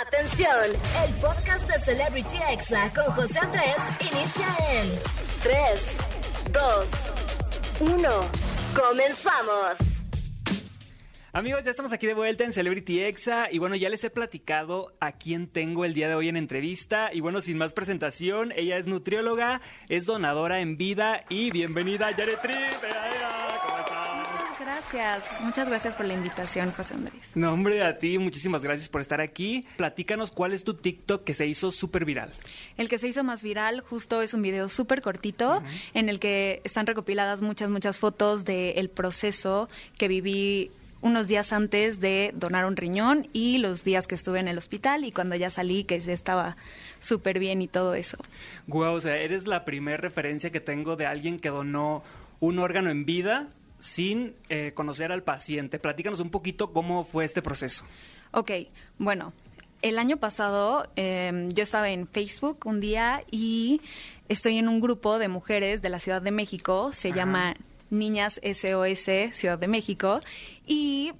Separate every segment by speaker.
Speaker 1: Atención, el podcast de Celebrity Exa con José Andrés inicia en 3, 2, 1. Comenzamos.
Speaker 2: Amigos, ya estamos aquí de vuelta en Celebrity Exa y bueno, ya les he platicado a quién tengo el día de hoy en entrevista y bueno, sin más presentación, ella es nutrióloga, es donadora en vida y bienvenida Yaretri. ¿Cómo estás?
Speaker 3: Gracias, muchas gracias por la invitación, José Andrés.
Speaker 2: No, hombre, a ti, muchísimas gracias por estar aquí. Platícanos cuál es tu TikTok que se hizo súper viral.
Speaker 3: El que se hizo más viral justo es un video súper cortito en el que están recopiladas muchas, muchas fotos del proceso que viví unos días antes de donar un riñón y los días que estuve en el hospital y cuando ya salí que ya estaba súper bien y todo eso.
Speaker 2: Guau, o sea, eres la primera referencia que tengo de alguien que donó un órgano en vida sin eh, conocer al paciente. Platícanos un poquito cómo fue este proceso.
Speaker 3: Ok, bueno, el año pasado eh, yo estaba en Facebook un día y estoy en un grupo de mujeres de la Ciudad de México, se
Speaker 2: Ajá.
Speaker 3: llama Niñas SOS Ciudad de México y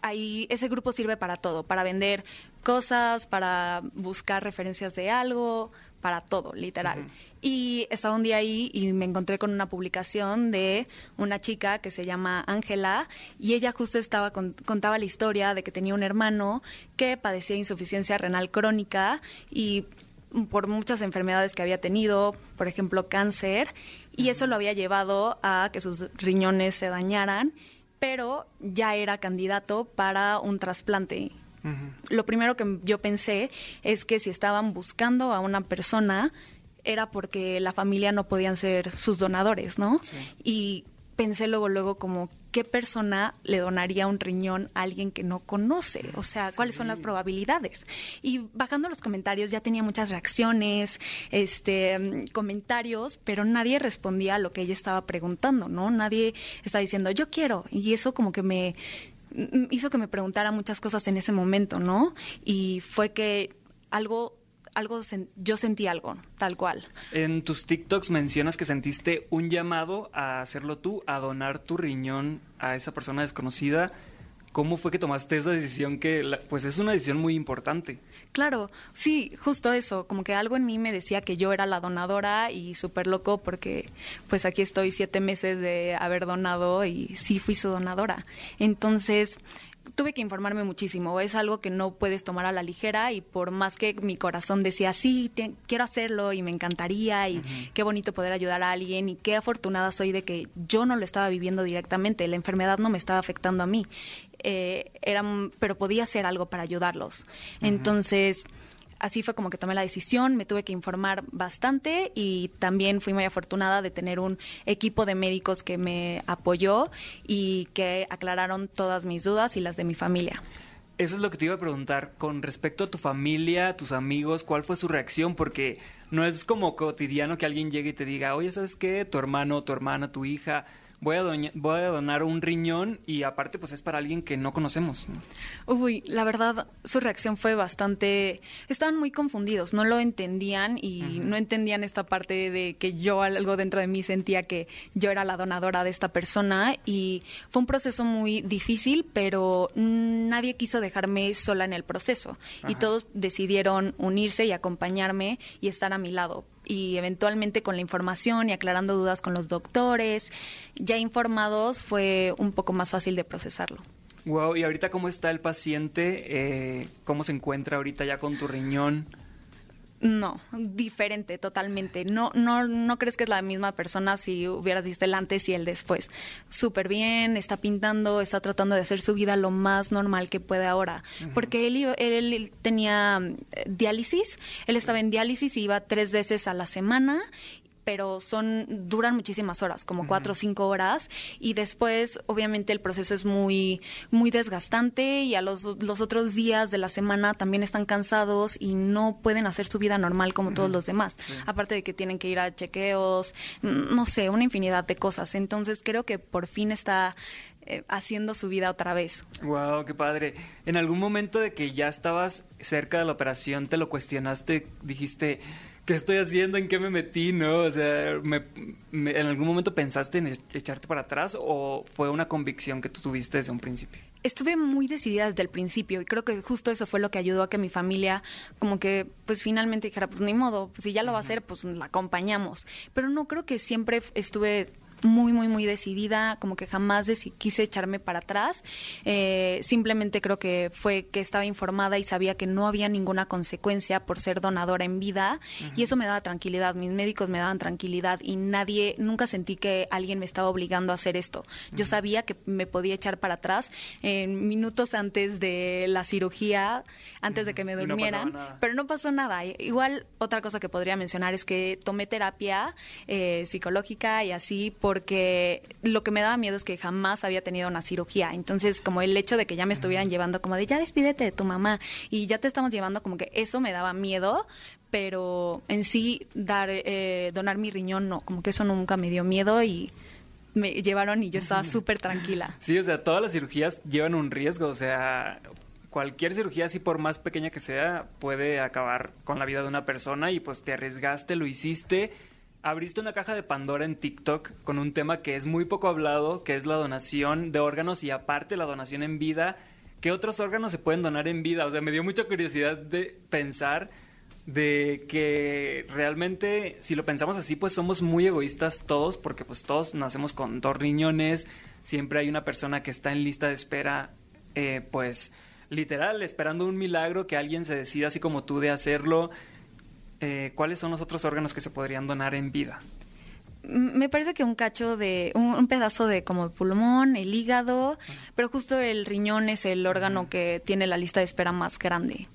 Speaker 3: ahí ese grupo sirve para todo, para vender cosas, para buscar referencias de algo, para todo, literal. Y estaba un día ahí y me encontré con una publicación de una chica que se llama Ángela y ella justo estaba con- contaba la historia de que tenía un hermano que padecía insuficiencia renal crónica y por muchas enfermedades que había tenido, por ejemplo, cáncer, y eso lo había llevado a que sus riñones se dañaran, pero ya era candidato para un trasplante. Lo primero que yo pensé es que si estaban buscando a una persona era porque la familia no podían ser sus donadores, ¿no?
Speaker 2: Sí.
Speaker 3: Y pensé luego, luego como, ¿qué persona le donaría un riñón a alguien que no conoce? O sea, ¿cuáles son las probabilidades? Y bajando los comentarios ya tenía muchas reacciones, este, comentarios, pero nadie respondía a lo que ella estaba preguntando, ¿no? Nadie estaba diciendo, yo quiero. Y eso como que me hizo que me preguntara muchas cosas en ese momento, ¿no? Y fue que algo, algo, yo sentí algo, tal cual.
Speaker 2: En tus TikToks mencionas que sentiste un llamado a hacerlo tú, a donar tu riñón a esa persona desconocida. ¿Cómo fue que tomaste esa decisión que, la- pues es una decisión muy importante?
Speaker 3: Claro, sí, justo eso, como que algo en mí me decía que yo era la donadora y súper loco porque pues aquí estoy siete meses de haber donado y sí fui su donadora. Entonces tuve que informarme muchísimo, es algo que no puedes tomar a la ligera y por más que mi corazón decía, sí, te- quiero hacerlo y me encantaría y qué bonito poder ayudar a alguien y qué afortunada soy de que yo no lo estaba viviendo directamente, la enfermedad no me estaba afectando a mí, eh, era, pero podía hacer algo para ayudarlos. Entonces, así fue como que tomé la decisión, me tuve que informar bastante y también fui muy afortunada de tener un equipo de médicos que me apoyó y que aclararon todas mis dudas y las de mi familia.
Speaker 2: Eso es lo que te iba a preguntar con respecto a tu familia, tus amigos, ¿cuál fue su reacción? Porque no es como cotidiano que alguien llegue y te diga, oye, ¿sabes qué? Tu hermano, tu hermana, tu hija, voy a, doña- voy a donar un riñón y aparte pues es para alguien que no conocemos. ¿no?
Speaker 3: Uy, la verdad, su reacción fue bastante... Estaban muy confundidos, no lo entendían y no entendían esta parte de que yo algo dentro de mí sentía que yo era la donadora de esta persona y fue un proceso muy difícil, pero nadie quiso dejarme sola en el proceso y todos decidieron unirse y acompañarme y estar a mi lado y eventualmente con la información y aclarando dudas con los doctores, ya informados fue un poco más fácil de procesarlo.
Speaker 2: Wow, y ahorita cómo está el paciente, Eh, cómo se encuentra ahorita ya con tu riñón.
Speaker 3: No, diferente totalmente. No, no, no crees que es la misma persona si hubieras visto el antes y el después. Súper bien, está pintando, está tratando de hacer su vida lo más normal que puede ahora. Porque él, él tenía eh, diálisis, él estaba en diálisis y iba tres veces a la semana pero son duran muchísimas horas, como cuatro o cinco horas, y después, obviamente, el proceso es muy, muy desgastante y a los, los otros días de la semana también están cansados y no pueden hacer su vida normal como todos los demás. Aparte de que tienen que ir a chequeos, mm, no sé, una infinidad de cosas. Entonces, creo que por fin está eh, haciendo su vida otra vez.
Speaker 2: Wow, qué padre. En algún momento de que ya estabas cerca de la operación, te lo cuestionaste, dijiste, ¿qué estoy haciendo? ¿En qué me metí? ¿No? O sea, me- me- ¿en algún momento pensaste en e- echarte para atrás o fue una convicción que tú tuviste desde un principio?
Speaker 3: estuve muy decidida desde el principio y creo que justo eso fue lo que ayudó a que mi familia como que pues finalmente dijera pues ni modo, pues si ya lo va a hacer pues la acompañamos. Pero no creo que siempre estuve muy, muy, muy decidida, como que jamás quise echarme para atrás. Eh, simplemente creo que fue que estaba informada y sabía que no había ninguna consecuencia por ser donadora en vida y eso me daba tranquilidad. Mis médicos me daban tranquilidad y nadie, nunca sentí que alguien me estaba obligando a hacer esto. Yo sabía que me podía echar para atrás en minutos antes de la cirugía, antes de que me durmieran, pero no pasó nada. Igual otra cosa que podría mencionar es que tomé terapia eh, psicológica y así porque lo que me daba miedo es que jamás había tenido una cirugía. Entonces, como el hecho de que ya me estuvieran llevando como de ya despídete de tu mamá y ya te estamos llevando, como que eso me daba miedo, pero en sí dar eh, donar mi riñón no, como que eso nunca me dio miedo y me llevaron y yo estaba súper tranquila.
Speaker 2: Sí, o sea, todas las cirugías llevan un riesgo, o sea, cualquier cirugía, así por más pequeña que sea, puede acabar con la vida de una persona y pues te arriesgaste, lo hiciste abriste una caja de Pandora en TikTok con un tema que es muy poco hablado, que es la donación de órganos y aparte la donación en vida. ¿Qué otros órganos se pueden donar en vida? O sea, me dio mucha curiosidad de pensar de que realmente, si lo pensamos así, pues somos muy egoístas todos, porque pues todos nacemos con dos riñones, siempre hay una persona que está en lista de espera, eh, pues literal, esperando un milagro que alguien se decida así como tú de hacerlo. Eh, ¿cuáles son los otros órganos que se podrían donar en vida?
Speaker 3: Me parece que un cacho de, un, pedazo de como pulmón, el hígado, pero justo el riñón es el órgano que tiene la lista de espera más grande.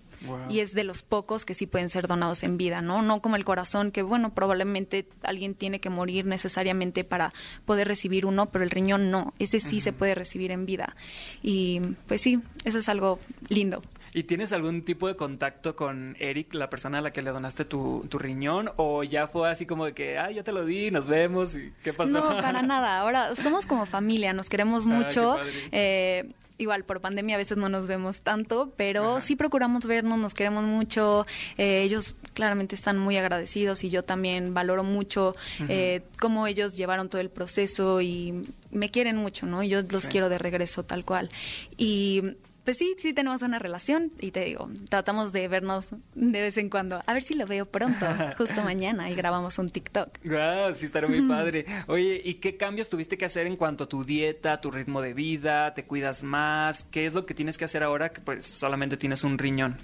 Speaker 3: Y es de los pocos que sí pueden ser donados en vida, ¿no? No como el corazón, que bueno, probablemente alguien tiene que morir necesariamente para poder recibir uno, pero el riñón no, ese sí se puede recibir en vida. Y pues sí, eso es algo lindo.
Speaker 2: ¿Y tienes algún tipo de contacto con Eric, la persona a la que le donaste tu, riñón? ¿O ya fue así como de que, ah, ya te lo di, nos vemos? ¿Y ¿Qué pasó?
Speaker 3: No, para nada. Ahora somos como familia, nos queremos mucho. Eh, igual por pandemia a veces no nos vemos tanto, pero sí procuramos vernos, nos queremos mucho. Eh, ellos claramente están muy agradecidos y yo también valoro mucho eh, cómo ellos llevaron todo el proceso y me quieren mucho, ¿no? Y yo los quiero de regreso tal cual. Y pues sí, sí tenemos una relación y te digo, tratamos de vernos de vez en cuando. A ver si lo veo pronto, justo mañana, y grabamos un TikTok.
Speaker 2: Wow, sí, estará muy padre. Oye, ¿y qué cambios tuviste que hacer en cuanto a tu dieta, tu ritmo de vida? ¿Te cuidas más? ¿Qué es lo que tienes que hacer ahora que pues solamente tienes un riñón?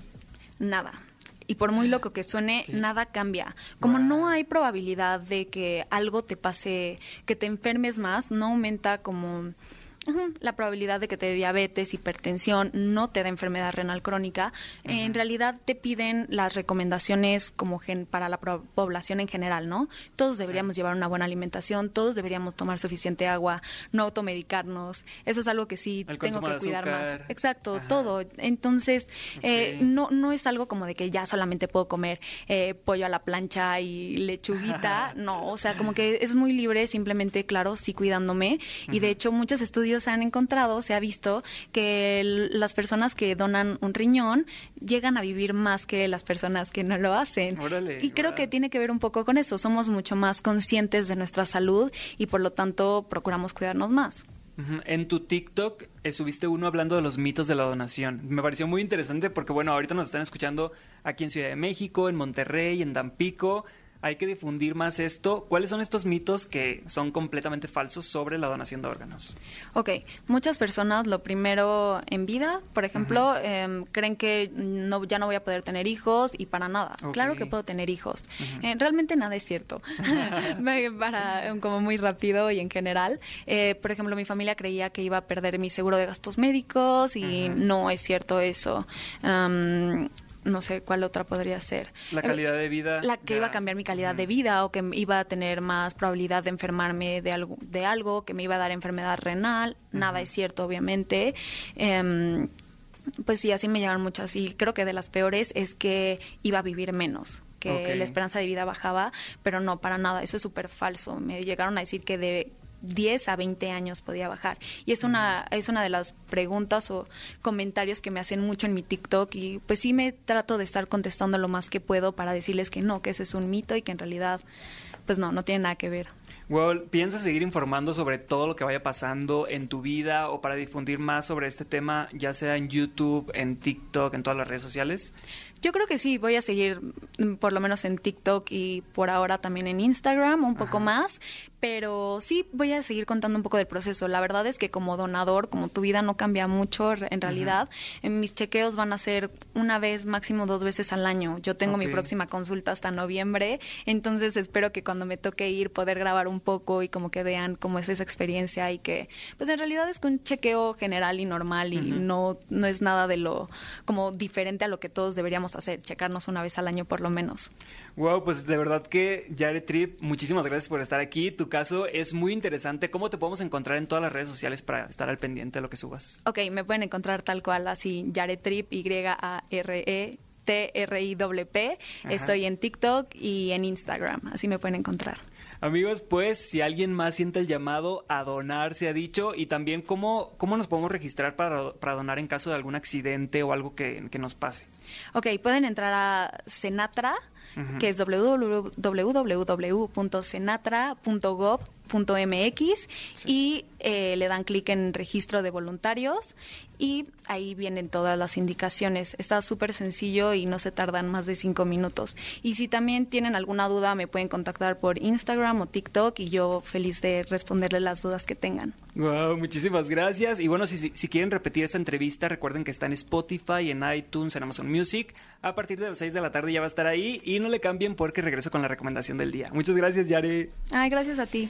Speaker 3: Nada. Y por muy loco que suene, nada cambia. Como no hay probabilidad de que algo te pase, que te enfermes más, no aumenta como la probabilidad de que te dé diabetes, hipertensión, no te da enfermedad renal crónica, en realidad te piden las recomendaciones como gen para la población en general, ¿no? Todos deberíamos llevar una buena alimentación, todos deberíamos tomar suficiente agua, no automedicarnos. Eso es algo que sí tengo que cuidar más. Exacto, todo. Entonces, eh, no, no es algo como de que ya solamente puedo comer eh, pollo a la plancha y lechuguita. no, o sea, como que es muy libre, simplemente, claro, sí cuidándome. Y de hecho, muchos estudios se han encontrado, se ha visto que las personas que donan un riñón llegan a vivir más que las personas que no lo hacen. y creo que tiene que ver un poco con eso. Somos mucho más conscientes de nuestra salud y por lo tanto procuramos cuidarnos más.
Speaker 2: En tu TikTok eh, subiste uno hablando de los mitos de la donación. Me pareció muy interesante porque, bueno, ahorita nos están escuchando aquí en Ciudad de México, en Monterrey, en Tampico hay que difundir más esto. ¿Cuáles son estos mitos que son completamente falsos sobre la donación de órganos?
Speaker 3: Ok, muchas personas lo primero en vida, por ejemplo, em, creen que no, ya no voy a poder tener hijos y para nada. Claro que puedo tener hijos. Eh, realmente nada es cierto. para em, como muy rápido y en general. Eh, por ejemplo, mi familia creía que iba a perder mi seguro de gastos médicos y no es cierto eso no sé cuál otra podría ser.
Speaker 2: La calidad de vida.
Speaker 3: La que iba a cambiar mi calidad de vida o que iba a tener más probabilidad de enfermarme de algo, de algo que me iba a dar enfermedad renal. Nada es cierto, obviamente. Em, pues sí, así me llegaron muchas. Y creo que de las peores es que iba a vivir menos que la esperanza de vida bajaba, pero no, para nada, eso es súper falso. Me llegaron a decir que de 10 a 20 años podía bajar. Y es una, es una de las preguntas o comentarios que me hacen mucho en mi TikTok y pues sí me trato de estar contestando lo más que puedo para decirles que no, que eso es un mito y que en realidad pues no, no tiene nada que ver.
Speaker 2: Well, ¿piensas seguir informando sobre todo lo que vaya pasando en tu vida o para difundir más sobre este tema, ya sea en YouTube, en TikTok, en todas las redes sociales?
Speaker 3: Yo creo que sí, voy a seguir mm, por lo menos en TikTok y por ahora también en Instagram un poco más, pero sí voy a seguir contando un poco del proceso. La verdad es que como donador, como tu vida no cambia mucho en realidad, en mis chequeos van a ser una vez, máximo dos veces al año. Yo tengo mi próxima consulta hasta noviembre, entonces espero que cuando me toque ir poder grabar un poco y como que vean cómo es esa experiencia y que pues en realidad es un chequeo general y normal y no no es nada de lo como diferente a lo que todos deberíamos hacer, checarnos una vez al año por lo menos.
Speaker 2: Wow, pues de verdad que Jared Trip, muchísimas gracias por estar aquí. Tu caso es muy interesante. ¿Cómo te podemos encontrar en todas las redes sociales para estar al pendiente de lo que subas?
Speaker 3: Ok, me pueden encontrar tal cual, así, Y-A-R-E. T-R-I-P.
Speaker 2: Ajá.
Speaker 3: Estoy en TikTok y en Instagram, así me pueden encontrar.
Speaker 2: Amigos, pues si alguien más siente el llamado a donar, se ha dicho, y también cómo, cómo nos podemos registrar para, para donar en caso de algún accidente o algo que, que nos pase.
Speaker 3: Ok, pueden entrar a Senatra, que es www.senatra.gov.mx y eh, le dan clic en registro de voluntarios y ahí vienen todas las indicaciones. Está súper sencillo y no se tardan más de cinco minutos. Y si también tienen alguna duda, me pueden contactar por Instagram o TikTok y yo feliz de responderles las dudas que tengan.
Speaker 2: Wow, muchísimas gracias. Y bueno, si, si, si quieren repetir esta entrevista, recuerden que está en Spotify, en iTunes, en Amazon Music. A partir de las 6 de la tarde ya va a estar ahí y no le cambien porque regreso con la recomendación del día. Muchas gracias, Yare.
Speaker 3: Ay, gracias a ti.